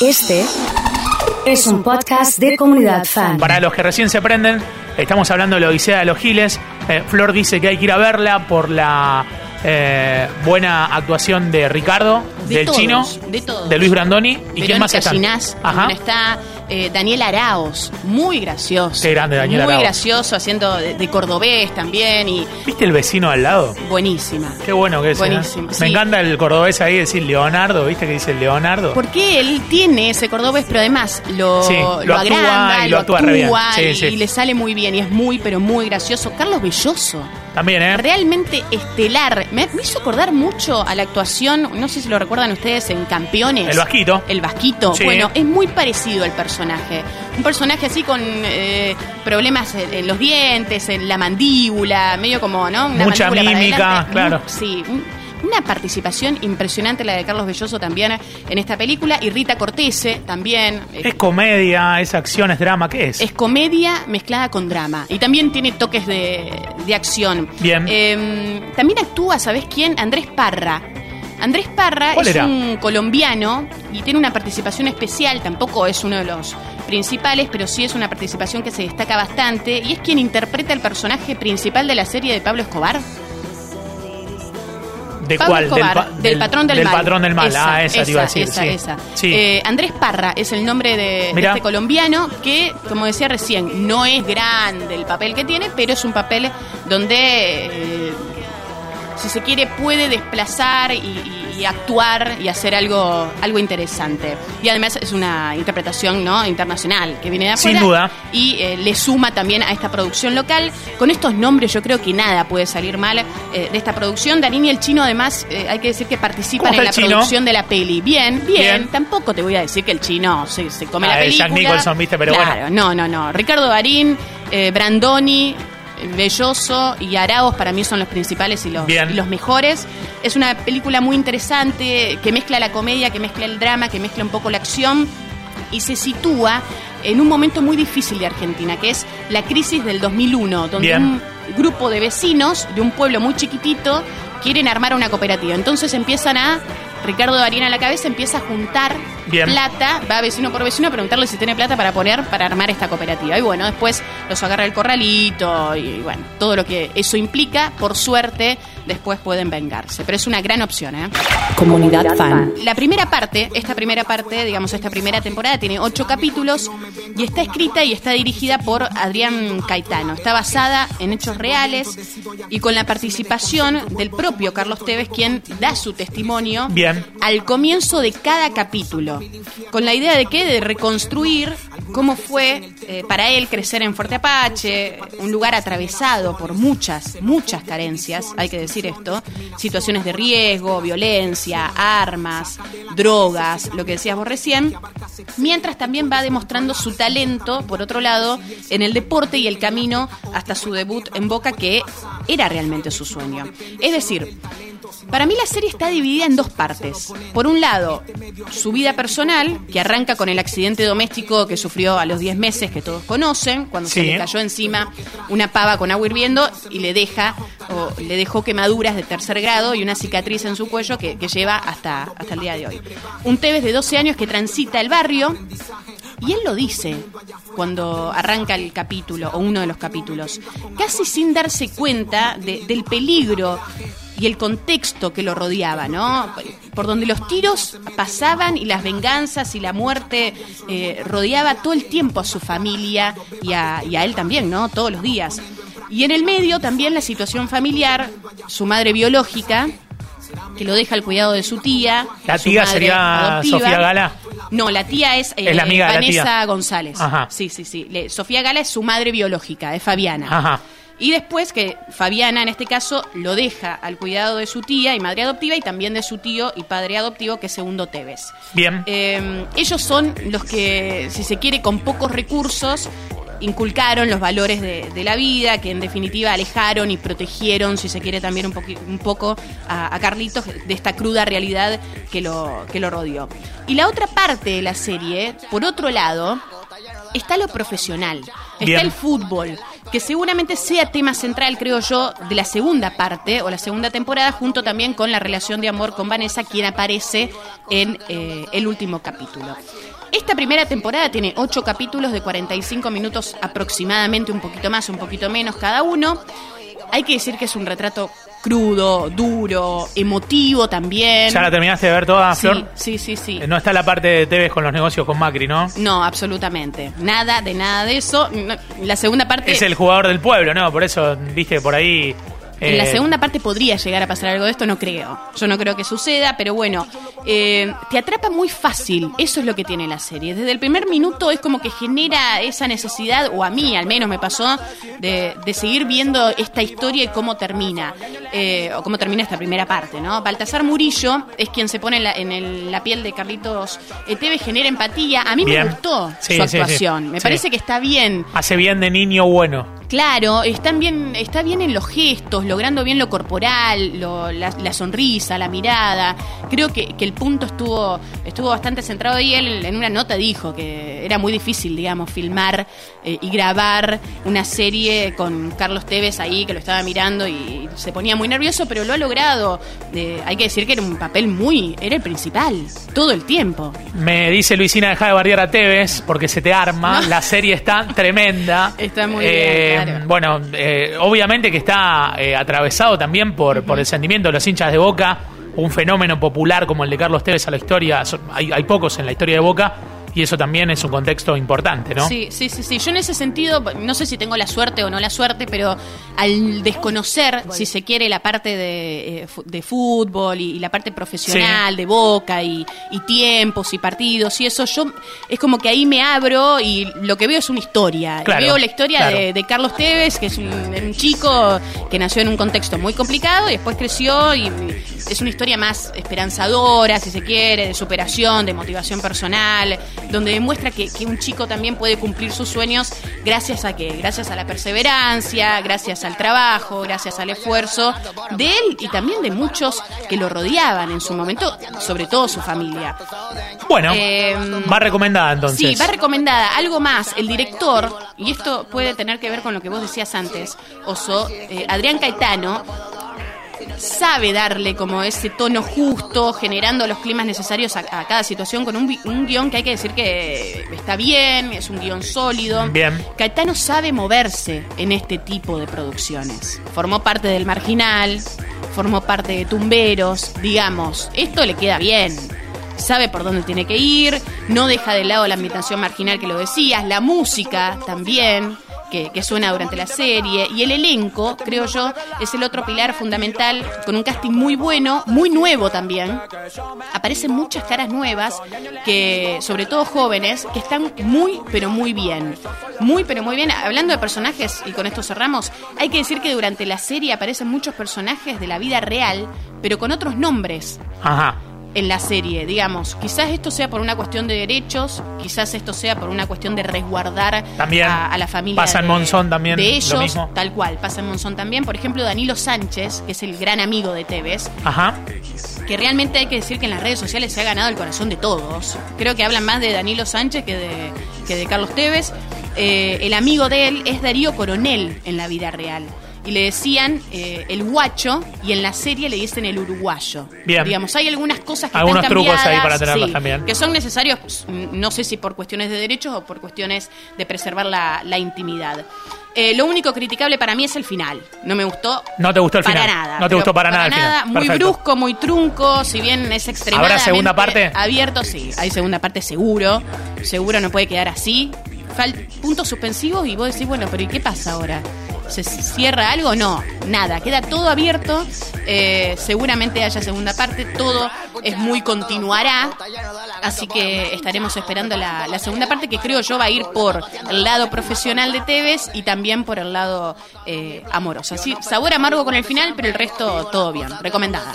Este es un podcast de comunidad fan. Para los que recién se prenden, estamos hablando de la Odisea de los Giles. Eh, Flor dice que hay que ir a verla por la eh, buena actuación de Ricardo, De del todos, chino, de todos. Luis Brandoni. ¿Y quién más está? Ginás, Ajá. está eh, Daniel Araos, muy gracioso. Qué grande Daniel Muy gracioso, haciendo de, de cordobés también y ¿Viste el vecino al lado? buenísima. Qué bueno que es. ¿eh? Buenísimo, Me encanta el cordobés ahí decir Leonardo, ¿viste que dice Leonardo? Porque él tiene ese cordobés, pero además lo, Sí, lo, agranda, y lo actúa sí. y le sale muy bien y es muy, pero muy gracioso. Carlos Belloso, También, ¿eh? realmente estelar. Me, me hizo acordar mucho a la actuación, no sé si lo recuerdan ustedes, en Campeones. El Vasquito. El Vasquito. Sí. Bueno, es muy parecido al personaje. Un personaje así con eh, problemas en, los dientes, en la mandíbula, medio como, ¿no? Una Mucha mímica, claro. Sí, un- una participación impresionante la de Carlos Belloso también en esta película. Y Rita Cortese también. eh, Es comedia, es acción, es drama, ¿qué es? es comedia mezclada con drama. Y también tiene toques de, de acción. Bien. Eh, también actúa, ¿sabes quién? Andrés Parra. Andrés Parra ¿Cuál es era? un colombiano y tiene una participación especial. Tampoco es uno de los principales, pero sí es una participación que se destaca bastante. Y es quien interpreta el personaje principal de la serie de Pablo Escobar. ¿De Pablo cuál? Escobar, pa- del, patrón del, mal. patrón del mal. ah, esa, te iba a decir. Esa, sí. esa. Sí. Eh, Andrés Parra es el nombre de, este colombiano que, como decía recién, no es grande el papel que tiene, pero es un papel donde, eh, si se quiere, puede desplazar y, y- y actuar y hacer algo, algo interesante. Y además es una interpretación ¿no? internacional que viene de Sin afuera duda. y eh, le suma también a esta producción local. Con estos nombres yo creo que nada puede salir mal eh, de esta producción. Darín y el chino además eh, hay que decir que participan ¿Cómo en la chino? producción de la peli. Bien, bien, Bien. Tampoco te voy a decir que el chino se, se come Ah, la Jack película. Nicholson, ¿viste? Pero claro, no, no, no. Ricardo Darín, Brandoni... Belloso y Araos para mí son los principales y los, y los mejores. Es una película muy interesante que mezcla la comedia, que mezcla el drama, que mezcla un poco la acción y se sitúa en un momento muy difícil de Argentina, que es la crisis del 2001, donde Bien. un grupo de vecinos de un pueblo muy chiquitito quieren armar una cooperativa. Entonces empiezan a, Ricardo Darín a la cabeza empieza a juntar Bien. plata, va vecino por vecino a preguntarle si tiene plata para poner, para armar esta cooperativa. Y bueno, después los agarra el corralito y bueno, todo lo que eso implica, por suerte, después pueden vengarse. Pero es una gran opción, ¿eh? Comunidad fan. La primera parte, esta primera parte, digamos, esta primera temporada tiene ocho capítulos y está escrita y está dirigida por Adrián Caetano. Está basada en hechos reales y con la participación del propio Carlos Tevez, quien da su testimonio Bien. al comienzo de cada capítulo. Con la idea de qué? De reconstruir cómo fue eh, para él crecer en Fuerte Apache, un lugar atravesado por muchas, muchas carencias, hay que decir esto, situaciones de riesgo, violencia, armas, drogas, lo que decías vos recién, mientras también va demostrando su talento, por otro lado, en el deporte y el camino hasta su debut en Boca, que era realmente su sueño. Es decir, para mí la serie está dividida en dos partes. Por un lado, su vida personal, que arranca con el accidente doméstico que sufrió a los 10 meses, que todos conocen, cuando se le cayó encima una pava con agua hirviendo y le deja o le dejó quemaduras de tercer grado y una cicatriz en su cuello que, que lleva hasta, hasta el día de hoy. Un Tevez de 12 años que transita el barrio y él lo dice cuando arranca el capítulo o uno de los capítulos, casi sin darse cuenta de- del peligro y el contexto que lo rodeaba, ¿no? Por donde los tiros pasaban y las venganzas y la muerte eh, rodeaba todo el tiempo a su familia y a, y a él también, ¿no? Todos los días. Y en el medio también la situación familiar, su madre biológica, que lo deja al cuidado de su tía. La su tía sería adoptiva. Sofía Gala. No, la tía es, eh, Es la amiga de la Vanessa tía. González. Ajá. Sí, sí, sí. Le- Sofía Gala es su madre biológica, es Fabiana. Ajá. Y después que Fabiana, en este caso, lo deja al cuidado de su tía y madre adoptiva y también de su tío y padre adoptivo, que es Segundo Tevez. Bien. Eh, ellos son los que, si se quiere, con pocos recursos inculcaron los valores de, de la vida, que en definitiva alejaron y protegieron, si se quiere, también un, un poco a, a Carlitos de esta cruda realidad que lo, que lo rodeó. Y la otra parte de la serie, por otro lado, está lo profesional, está el fútbol, que seguramente sea tema central, creo yo, de la segunda parte o la segunda temporada, junto también con la relación de amor con Vanessa, quien aparece en eh, el último capítulo. Esta primera temporada tiene ocho capítulos de 45 minutos aproximadamente, un poquito más, un poquito menos cada uno. Hay que decir que es un retrato crudo, duro, emotivo también. ¿Ya la terminaste de ver toda, Sí, Flor? sí, sí, sí. Eh, No está la parte de TV con los negocios con Macri, ¿no? No, absolutamente. Nada de nada de eso. No, La segunda parte. Es el jugador del pueblo, ¿no? Por eso, viste, por ahí... En la eh, segunda parte podría llegar a pasar algo de esto, no creo. Yo no creo que suceda, pero bueno, eh, te atrapa muy fácil. Eso es lo que tiene la serie. Desde el primer minuto es como que genera esa necesidad, o a mí al menos me pasó, de, de seguir viendo esta historia y cómo termina. eh, o cómo termina esta primera parte, ¿no? Baltasar Murillo es quien se pone en la, en el- la piel de Carlitos eh, Tevez, genera empatía. A mí Bien. me gustó Sí, su sí, sí. actuación. Me parece que está bien. Hace bien de niño bueno. Claro, están bien, está bien en los gestos, logrando bien lo corporal, lo- la, la sonrisa, la mirada. Creo que, que el punto estuvo, estuvo bastante centrado y él en una nota dijo que era muy difícil, digamos, filmar eh, y grabar una serie con Carlos Tevez ahí que lo estaba mirando y se ponía muy nervioso, pero lo ha logrado. Eh, hay que decir que era un papel muy, era el principal, todo el tiempo. Me dice Luisina, deja de bardear a Tevez porque se te arma. No. La serie está tremenda. Está muy Eh, bien, claro. Bueno, eh, obviamente que está eh, atravesado también por, por el sentimiento de los hinchas de Boca. Un fenómeno popular como el de Carlos Tevez a la historia. hay pocos en la historia de Boca. Y eso también es un contexto importante, ¿no? Sí, sí, sí, sí. Yo en ese sentido, no sé si tengo la suerte o no la suerte, pero al desconocer, si se quiere, la parte de, eh, de fútbol y, y la parte profesional de Boca y, y tiempos y partidos y eso, yo es como que ahí me abro y lo que veo es una historia. Claro, veo la historia claro. de, de Carlos Tevez, que es un, un chico que nació en un contexto muy complicado y después creció y es una historia más esperanzadora, si se quiere, de superación, de motivación personal, donde demuestra que, que un chico también puede cumplir sus sueños gracias a que, gracias a la perseverancia, gracias al trabajo, gracias al esfuerzo de él y también de muchos que lo rodeaban en su momento, sobre todo su familia. Bueno, Eh, va recomendada entonces. Sí, va recomendada. Algo más, el director, y esto puede tener que ver con lo que vos decías antes, Oso, eh, Adrián Caetano, sabe darle como ese tono justo, generando los climas necesarios a, a cada situación con un, un guion que hay que decir que está bien, es un guion sólido. Bien. Caetano sabe moverse en este tipo de producciones. Formó parte del Marginal, formó parte de Tumberos, digamos, esto le queda bien. Sabe por dónde tiene que ir, no deja de lado la ambientación marginal que lo decías, la música también, que, suena durante la serie, y el elenco, creo yo, es el otro pilar fundamental, con un casting muy bueno, muy nuevo también. Aparecen muchas caras nuevas, que sobre todo jóvenes, que están muy, pero muy bien. Muy, pero muy bien. Hablando de personajes, y con esto cerramos, hay que decir que durante la serie aparecen muchos personajes de la vida real, pero con otros nombres Ajá. En la serie, digamos. Quizás esto sea por una cuestión de derechos, quizás esto sea por una cuestión de resguardar También. a, a la familia. Pasa en de- Monzón también, De lo ellos, mismo. tal cual, pasa en Monzón también. Por ejemplo, Danilo Sánchez, que es el gran amigo de Tevez, Ajá. que realmente hay que decir que en las redes sociales se ha ganado el corazón de todos. Creo que hablan más de Danilo Sánchez que de, que de Carlos Tevez. Eh, el amigo de él es Darío Coronel en la vida real. Y le decían eh, el guacho y en la serie le dicen el uruguayo. Bien. Digamos, hay algunas cosas que Algunos están trucos ahí para tenerlos sí, también. Que son necesarios, pues, no sé si por cuestiones de derechos o por cuestiones de preservar la, la intimidad. Eh, lo único criticable para mí es el final. No me gustó No te gustó el para final. nada. No te gustó para nada el final. Muy Perfecto. brusco, muy trunco, si bien es extremadamente ¿Habrá segunda parte? abierto, sí. Hay segunda parte seguro. Seguro no puede quedar así. Fal- puntos suspensivos y vos decís, bueno, pero ¿y qué pasa ahora? ¿Se cierra algo? No, nada. Queda todo abierto. Eh, seguramente haya segunda parte. Todo es muy continuará. Así que estaremos esperando la, segunda parte que creo yo va a ir por el lado profesional de Tevez y también por el lado eh, amoroso. Así, sabor amargo con el final, pero el resto todo bien. Recomendada.